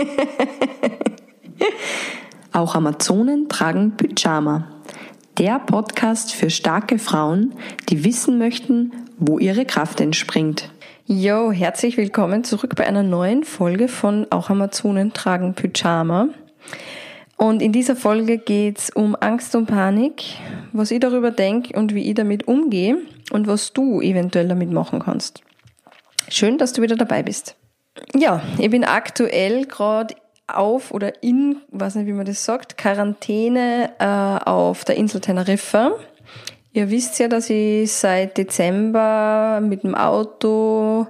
Auch Amazonen tragen Pyjama. Der Podcast für starke Frauen, die wissen möchten, wo ihre Kraft entspringt. Jo, herzlich willkommen zurück bei einer neuen Folge von Auch Amazonen tragen Pyjama. Und in dieser Folge geht's um Angst und Panik, was ich darüber denke und wie ich damit umgehe und was du eventuell damit machen kannst. Schön, dass du wieder dabei bist. Ja, ich bin aktuell gerade auf oder in, weiß nicht, wie man das sagt, Quarantäne äh, auf der Insel Teneriffa. Ihr wisst ja, dass ich seit Dezember mit dem Auto,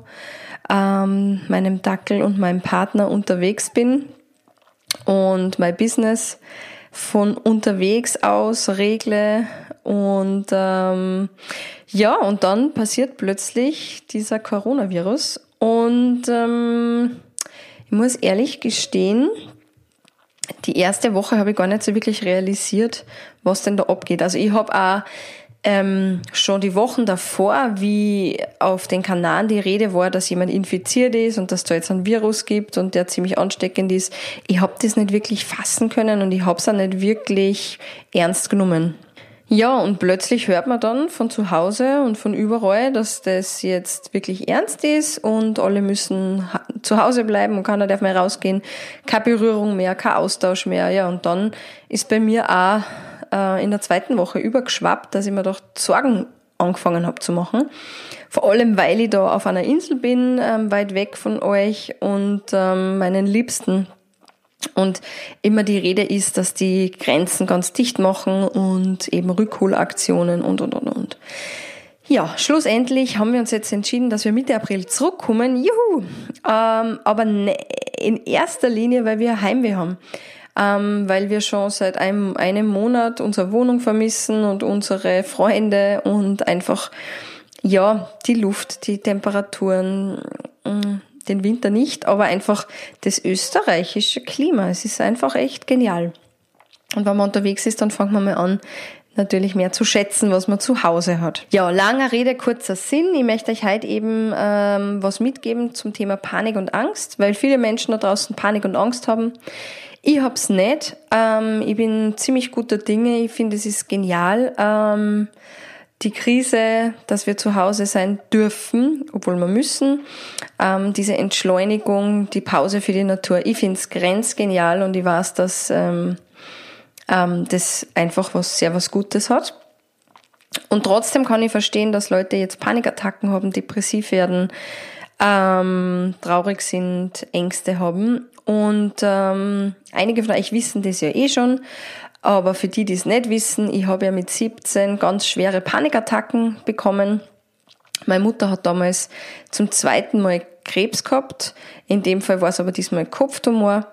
ähm, meinem Dackel und meinem Partner unterwegs bin und mein Business von unterwegs aus regle und ähm, ja, und dann passiert plötzlich dieser Coronavirus und ähm, ich muss ehrlich gestehen, die erste Woche habe ich gar nicht so wirklich realisiert, was denn da abgeht. Also ich habe auch ähm, schon die Wochen davor, wie auf den Kanaren die Rede war, dass jemand infiziert ist und dass da jetzt ein Virus gibt und der ziemlich ansteckend ist, ich habe das nicht wirklich fassen können und ich habe es auch nicht wirklich ernst genommen. Ja, und plötzlich hört man dann von zu Hause und von überall, dass das jetzt wirklich ernst ist und alle müssen zu Hause bleiben und keiner darf mehr rausgehen. Keine Berührung mehr, kein Austausch mehr. Ja, und dann ist bei mir auch äh, in der zweiten Woche übergeschwappt, dass ich mir doch Sorgen angefangen habe zu machen. Vor allem, weil ich da auf einer Insel bin, ähm, weit weg von euch und ähm, meinen Liebsten und immer die Rede ist, dass die Grenzen ganz dicht machen und eben Rückholaktionen und, und, und, und. Ja, schlussendlich haben wir uns jetzt entschieden, dass wir Mitte April zurückkommen. Juhu! Ähm, aber ne, in erster Linie, weil wir Heimweh haben. Ähm, weil wir schon seit einem, einem Monat unsere Wohnung vermissen und unsere Freunde und einfach, ja, die Luft, die Temperaturen, mm, den Winter nicht, aber einfach das österreichische Klima. Es ist einfach echt genial. Und wenn man unterwegs ist, dann fängt man mal an, natürlich mehr zu schätzen, was man zu Hause hat. Ja, langer Rede, kurzer Sinn. Ich möchte euch heute eben ähm, was mitgeben zum Thema Panik und Angst, weil viele Menschen da draußen Panik und Angst haben. Ich hab's nicht. Ähm, ich bin ziemlich guter Dinge. Ich finde, es ist genial. Ähm, die Krise, dass wir zu Hause sein dürfen, obwohl wir müssen, ähm, diese Entschleunigung, die Pause für die Natur, ich finde es grenzgenial und ich weiß, dass ähm, ähm, das einfach was sehr was Gutes hat. Und trotzdem kann ich verstehen, dass Leute jetzt Panikattacken haben, depressiv werden, ähm, traurig sind, Ängste haben. Und ähm, einige von euch wissen das ja eh schon. Aber für die, die es nicht wissen, ich habe ja mit 17 ganz schwere Panikattacken bekommen. Meine Mutter hat damals zum zweiten Mal Krebs gehabt. In dem Fall war es aber diesmal Kopftumor.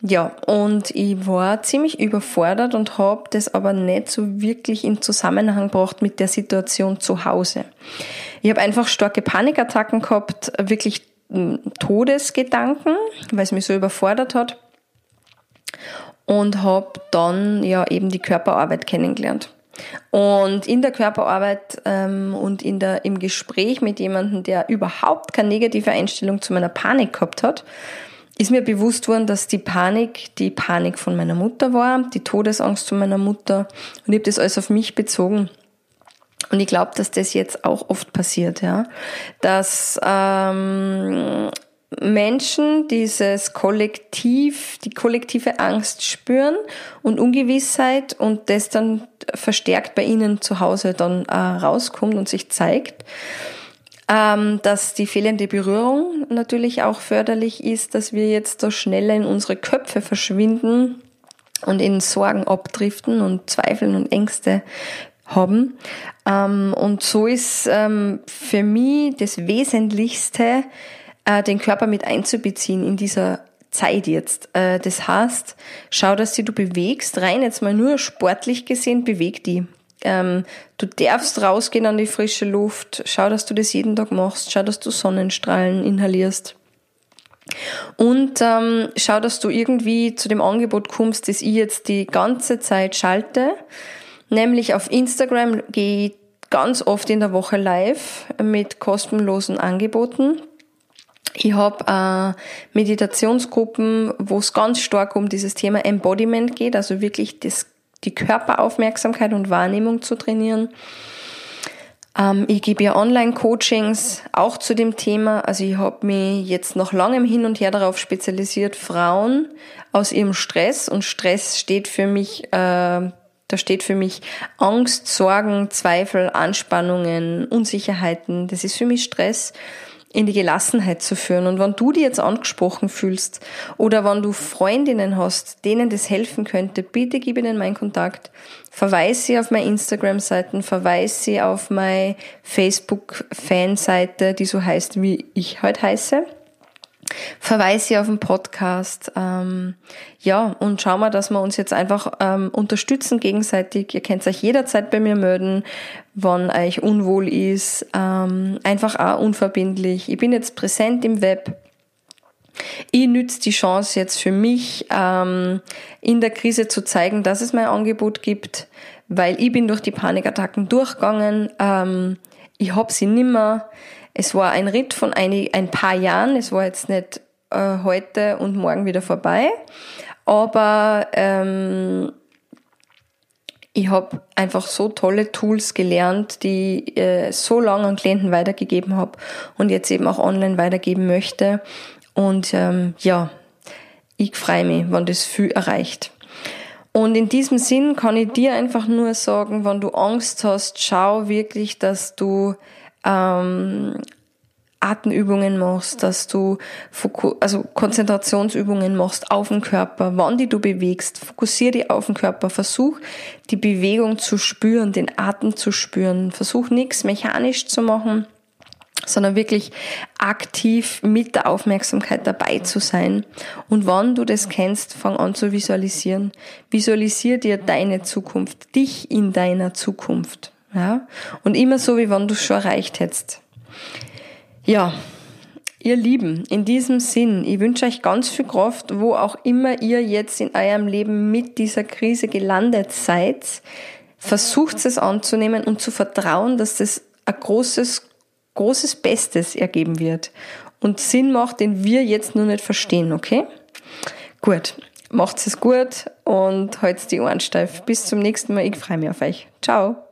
Ja, und ich war ziemlich überfordert und habe das aber nicht so wirklich in Zusammenhang gebracht mit der Situation zu Hause. Ich habe einfach starke Panikattacken gehabt, wirklich hm, Todesgedanken, weil es mich so überfordert hat und habe dann ja eben die Körperarbeit kennengelernt. Und in der Körperarbeit ähm, und in der, im Gespräch mit jemandem, der überhaupt keine negative Einstellung zu meiner Panik gehabt hat, ist mir bewusst worden, dass die Panik die Panik von meiner Mutter war, die Todesangst von meiner Mutter. Und ich habe das alles auf mich bezogen. Und ich glaube, dass das jetzt auch oft passiert, ja. Dass ähm, Menschen dieses Kollektiv, die kollektive Angst spüren und Ungewissheit und das dann verstärkt bei ihnen zu Hause dann äh, rauskommt und sich zeigt. Ähm, dass die fehlende Berührung natürlich auch förderlich ist, dass wir jetzt so schneller in unsere Köpfe verschwinden und in Sorgen abdriften und Zweifeln und Ängste haben. Ähm, und so ist ähm, für mich das Wesentlichste, äh, den Körper mit einzubeziehen in dieser Zeit jetzt. Äh, das heißt, schau, dass du bewegst, rein jetzt mal nur sportlich gesehen, beweg die. Ähm, du darfst rausgehen an die frische Luft, schau, dass du das jeden Tag machst, schau, dass du Sonnenstrahlen inhalierst. Und ähm, schau, dass du irgendwie zu dem Angebot kommst, das ich jetzt die ganze Zeit schalte. Nämlich auf Instagram gehe ich ganz oft in der Woche live mit kostenlosen Angeboten Ich habe äh, Meditationsgruppen, wo es ganz stark um dieses Thema Embodiment geht, also wirklich das, die Körperaufmerksamkeit und Wahrnehmung zu trainieren. Ähm, ich gebe ja Online-Coachings auch zu dem Thema. Also ich habe mich jetzt noch langem Hin und Her darauf spezialisiert, Frauen aus ihrem Stress und Stress steht für mich, äh, da steht für mich Angst, Sorgen, Zweifel, Anspannungen, Unsicherheiten. Das ist für mich Stress in die Gelassenheit zu führen. Und wenn du dich jetzt angesprochen fühlst oder wenn du Freundinnen hast, denen das helfen könnte, bitte gib ihnen meinen Kontakt. Verweise sie auf meine Instagram-Seiten, verweise sie auf meine Facebook-Fanseite, die so heißt, wie ich heute heiße. Verweise auf den Podcast. Ähm, ja, und schauen wir, dass wir uns jetzt einfach ähm, unterstützen gegenseitig. Ihr könnt euch jederzeit bei mir melden, wann euch unwohl ist. Ähm, einfach auch unverbindlich. Ich bin jetzt präsent im Web. Ich nütze die Chance jetzt für mich, ähm, in der Krise zu zeigen, dass es mein Angebot gibt, weil ich bin durch die Panikattacken durchgegangen. Ähm, ich hab sie nimmer. Es war ein Ritt von ein, ein paar Jahren. Es war jetzt nicht äh, heute und morgen wieder vorbei. Aber ähm, ich habe einfach so tolle Tools gelernt, die ich äh, so lange an Klienten weitergegeben habe und jetzt eben auch online weitergeben möchte. Und ähm, ja, ich freue mich, wenn das viel erreicht. Und in diesem Sinn kann ich dir einfach nur sagen, wenn du Angst hast, schau wirklich, dass du ähm, Atemübungen machst, dass du also Konzentrationsübungen machst auf den Körper, wann die du bewegst, fokussier dich auf den Körper, versuch die Bewegung zu spüren, den Atem zu spüren, versuch nichts mechanisch zu machen, sondern wirklich aktiv mit der Aufmerksamkeit dabei zu sein. Und wann du das kennst, fang an zu visualisieren. Visualisier dir deine Zukunft, dich in deiner Zukunft. Ja? Und immer so, wie wann du es schon erreicht hättest. Ja, ihr Lieben, in diesem Sinn, ich wünsche euch ganz viel Kraft, wo auch immer ihr jetzt in eurem Leben mit dieser Krise gelandet seid. Versucht es anzunehmen und zu vertrauen, dass das ein großes, großes Bestes ergeben wird und Sinn macht, den wir jetzt nur nicht verstehen, okay? Gut, macht es gut und haltet die Ohren steif. Bis zum nächsten Mal. Ich freue mich auf euch. Ciao.